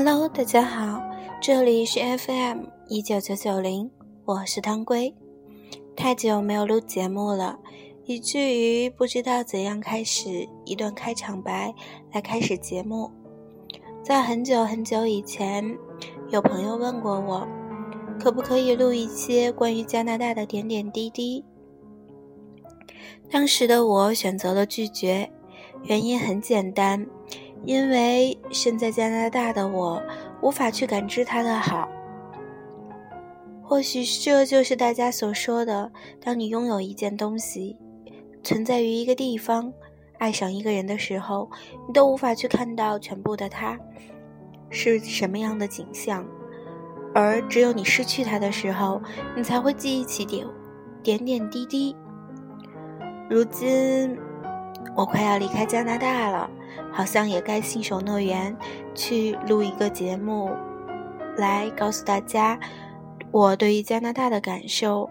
Hello，大家好，这里是 FM 一九九九零，我是汤龟。太久没有录节目了，以至于不知道怎样开始一段开场白来开始节目。在很久很久以前，有朋友问过我，可不可以录一些关于加拿大的点点滴滴。当时的我选择了拒绝，原因很简单。因为身在加拿大的我无法去感知它的好，或许这就是大家所说的：当你拥有一件东西，存在于一个地方，爱上一个人的时候，你都无法去看到全部的他是什么样的景象，而只有你失去他的时候，你才会记忆起点点点滴滴。如今，我快要离开加拿大了。好像也该信守诺言，去录一个节目，来告诉大家我对于加拿大的感受。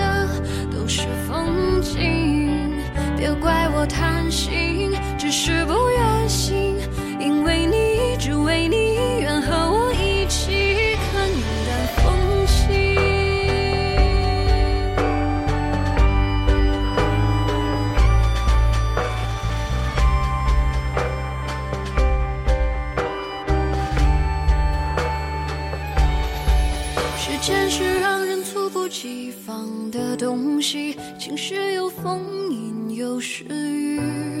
只为你，愿和我一起看云淡风轻。时间是让人猝不及防的东西，晴时有风，阴有时雨。